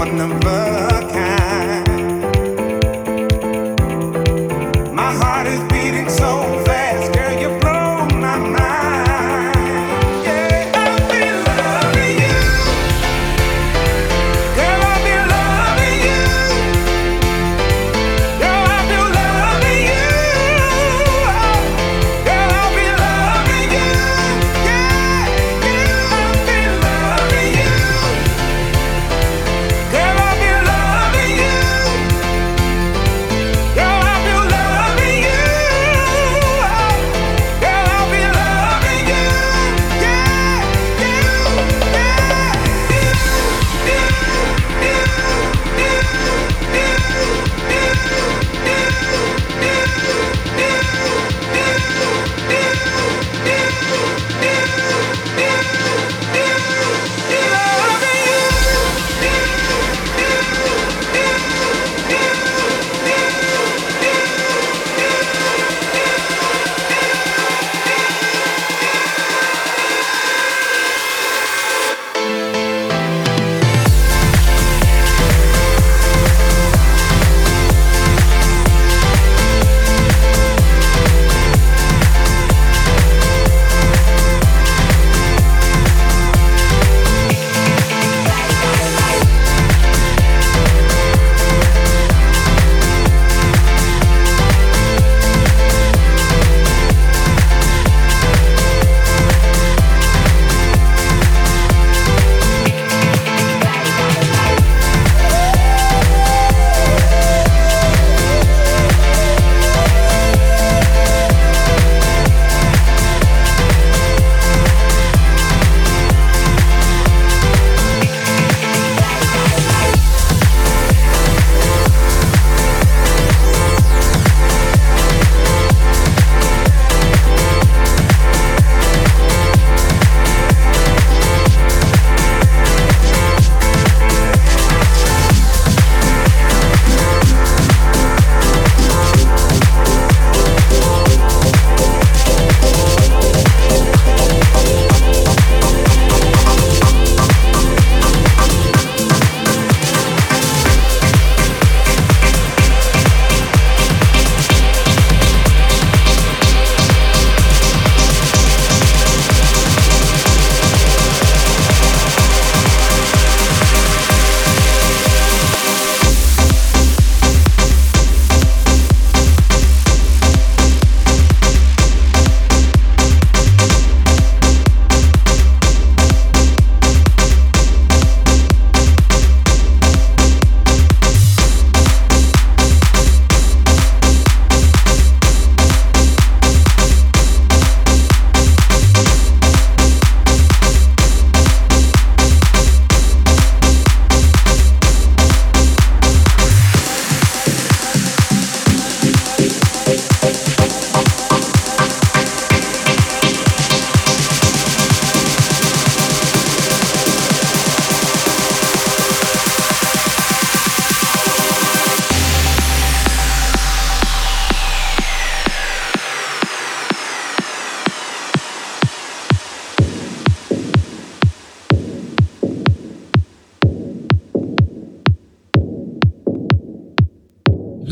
one of us.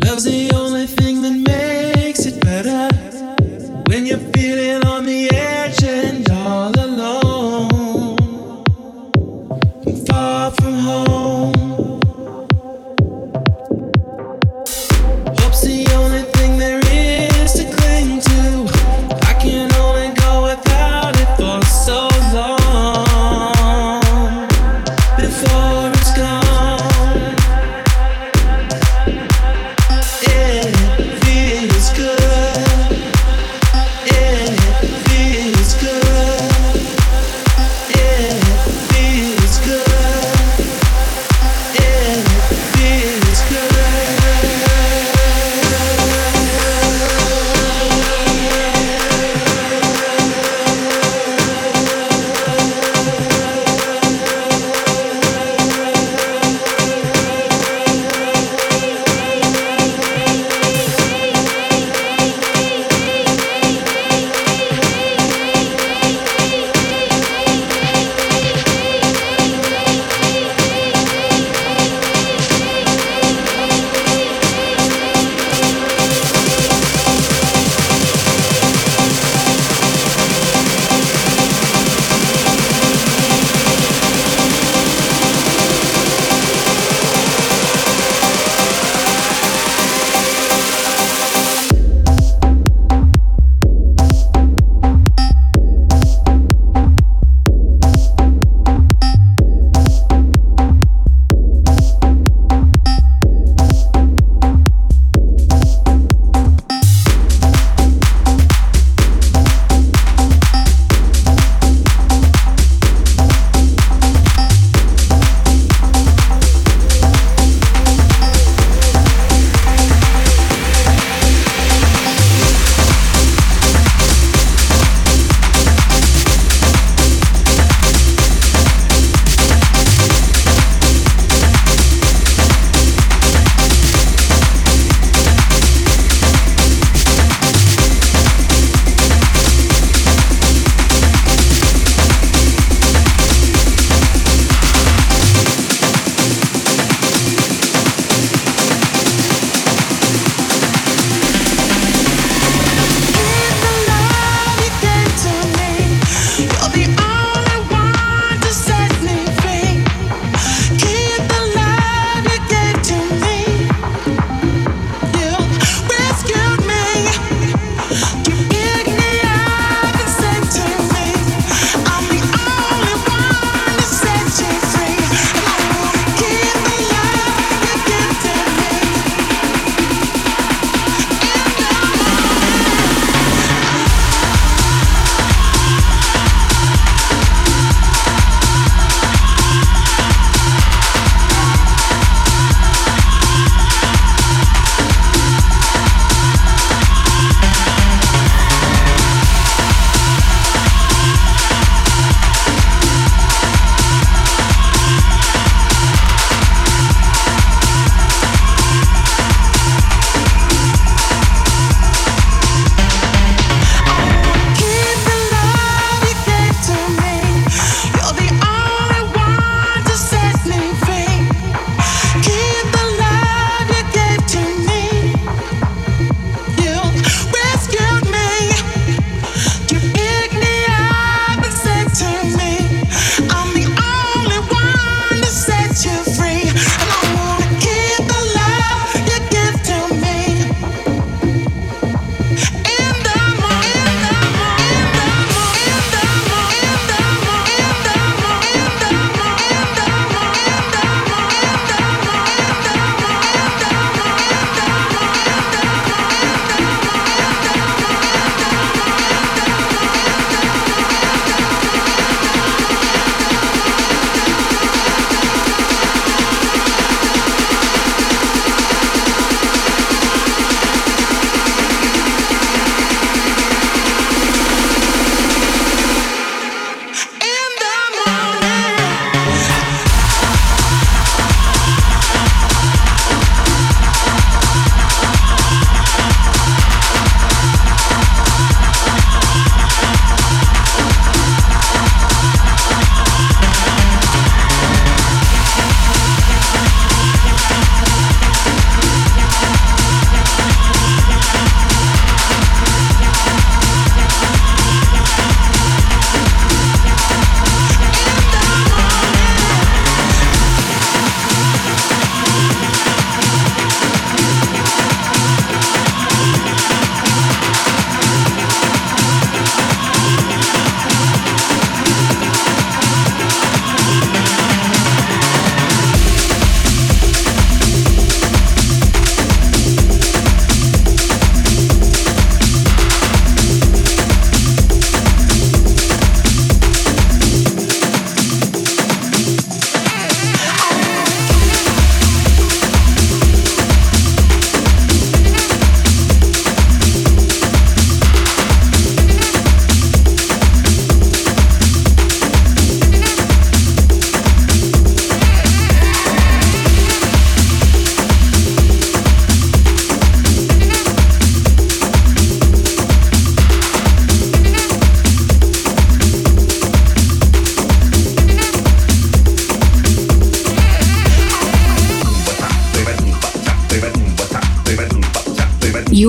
Love's the only thing that makes it better when you're feeling.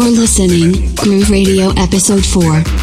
Listening, Groove Radio Episode 4.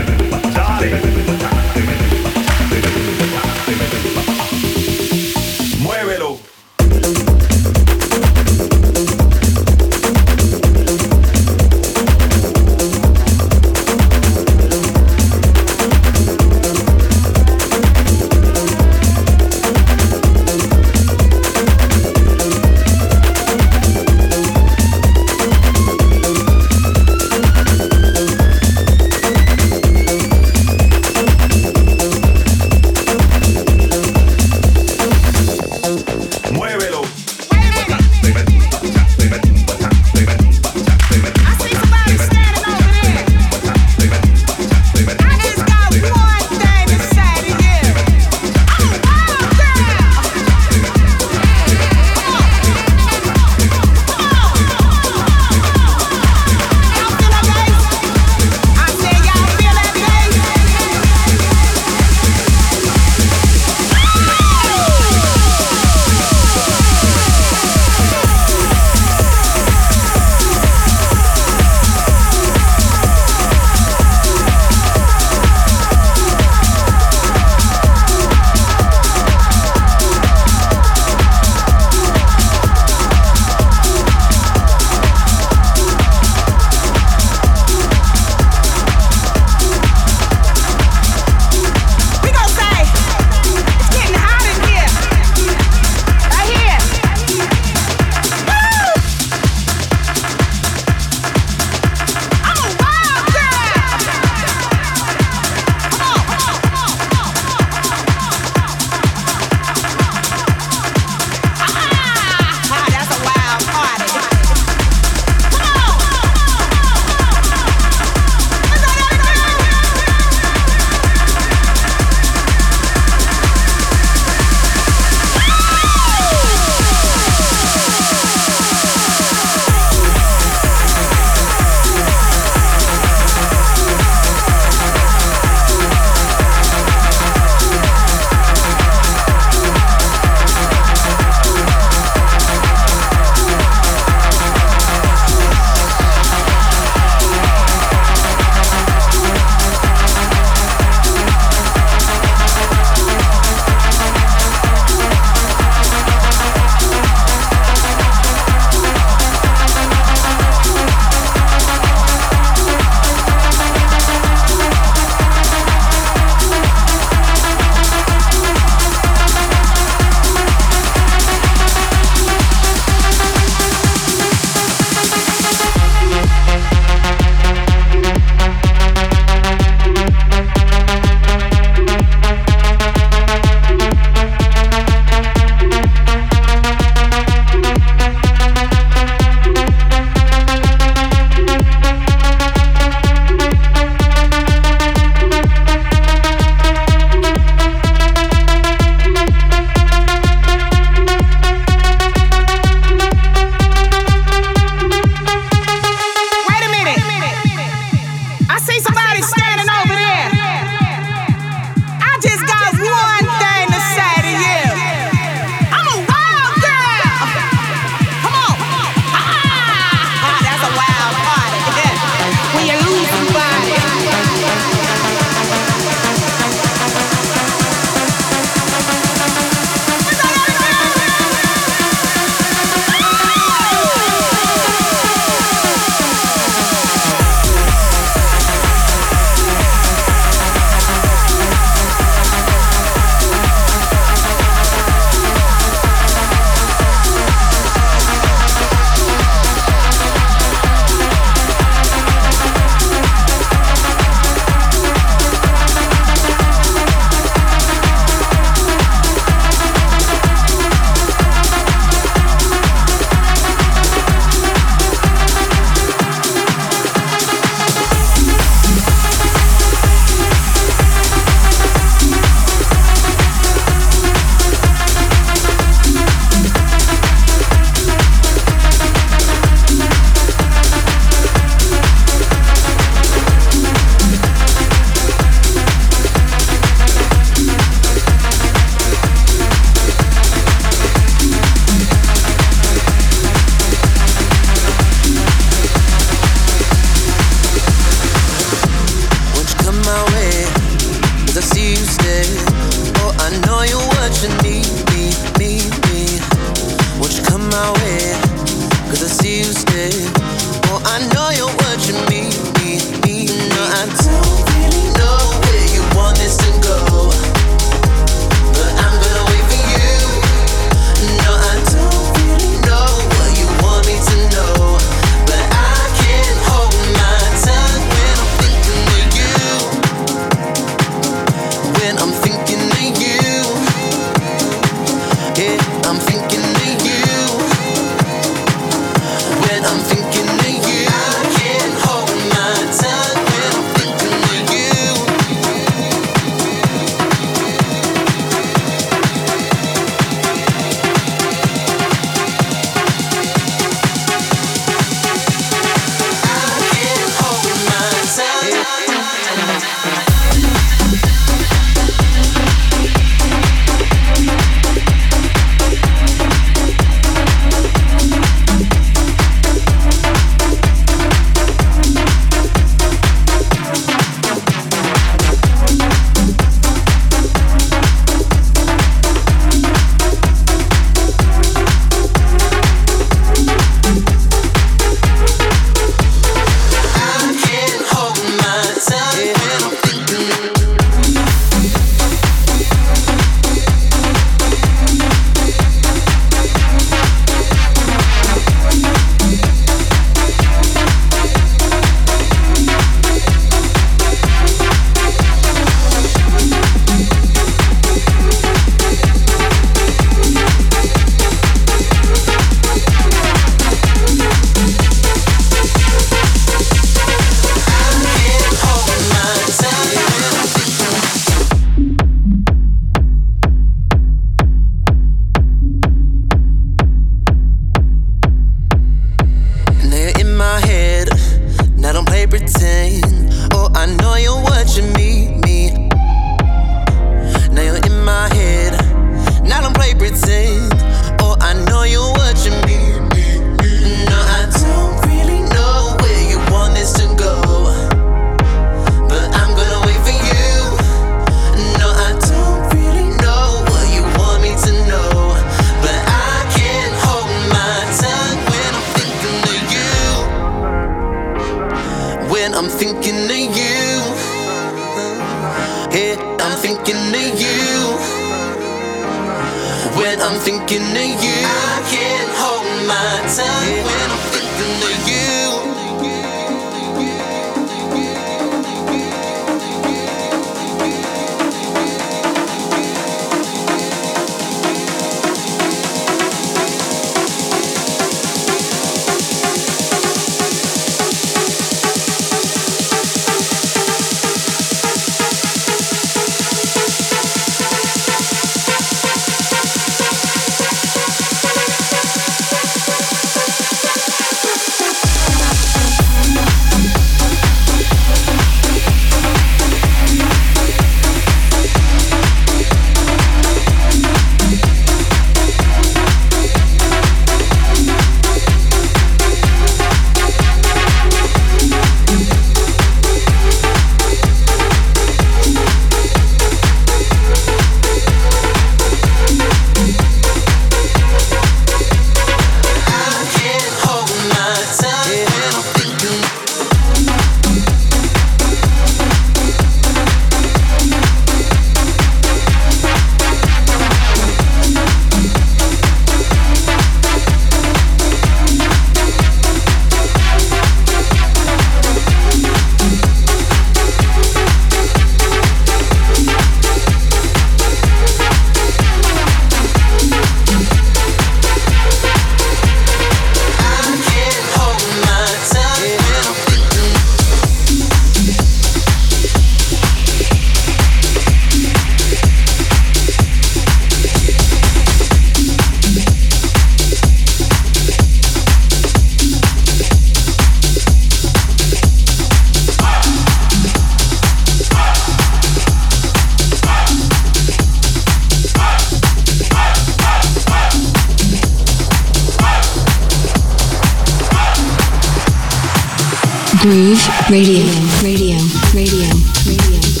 Radio, radio, radio, radio.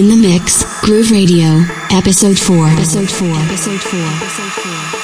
In the mix, Groove Radio, episode 4. Episode 4. Episode 4. Episode 4.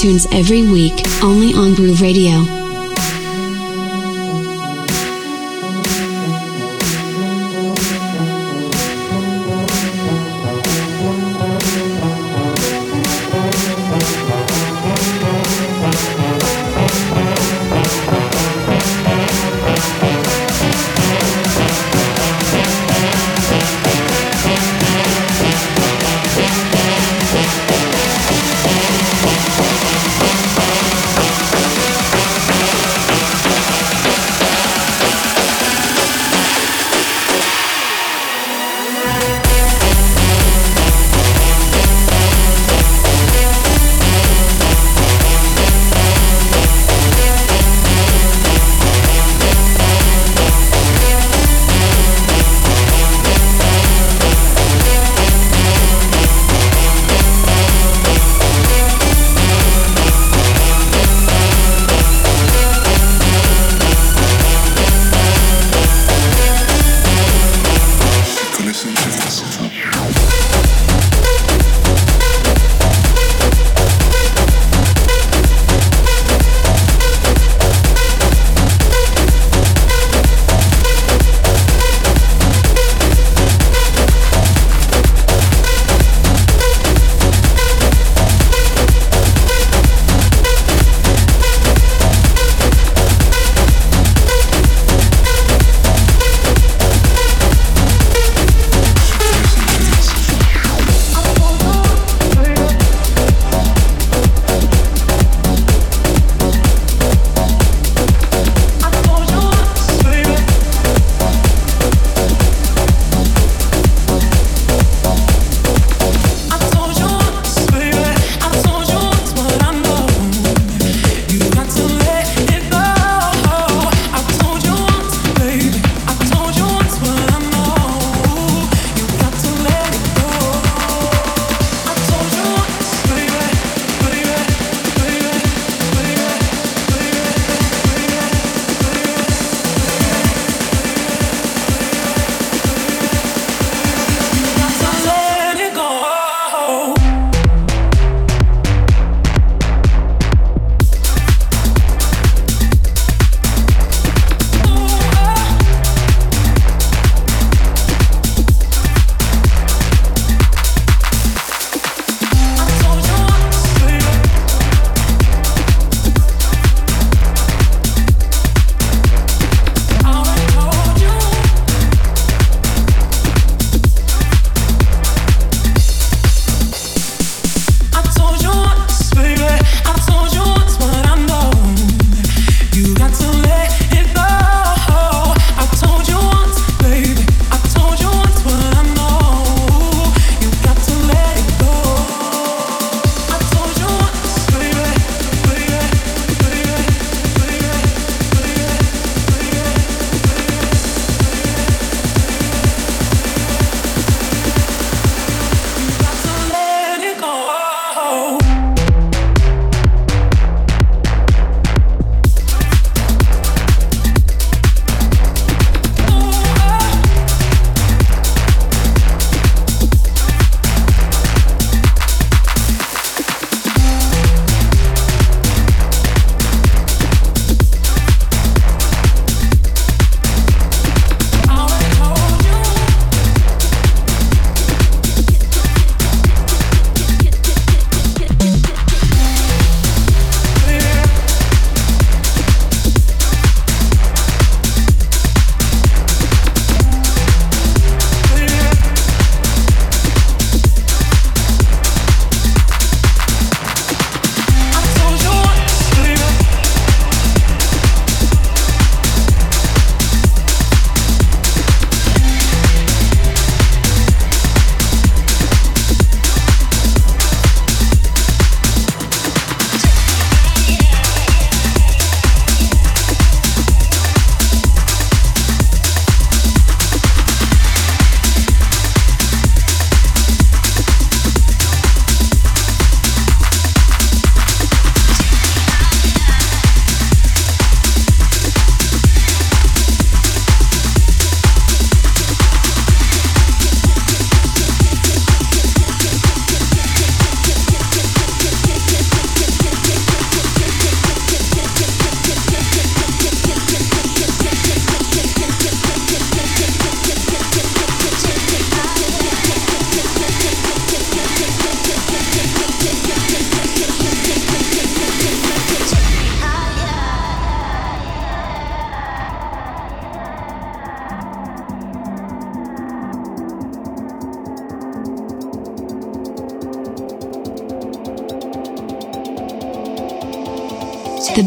Tunes every week, only on Groove Radio.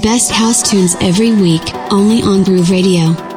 Best house tunes every week, only on Groove Radio.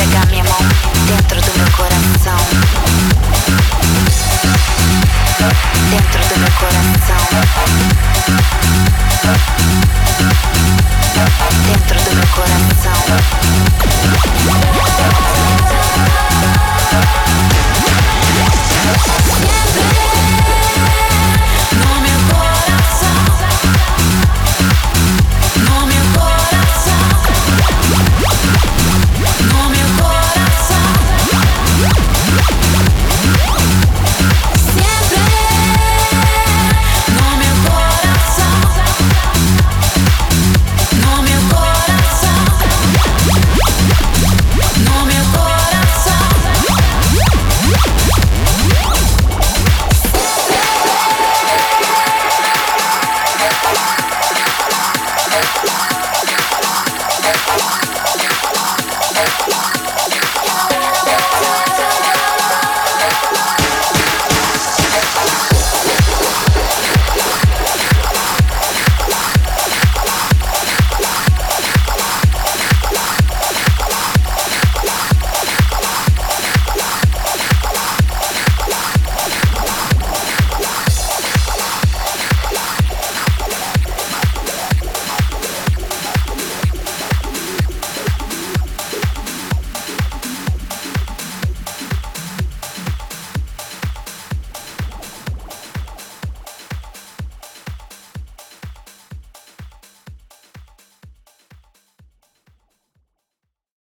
Pegar minha mão dentro do meu coração. Dentro do meu coração. Dentro do meu coração.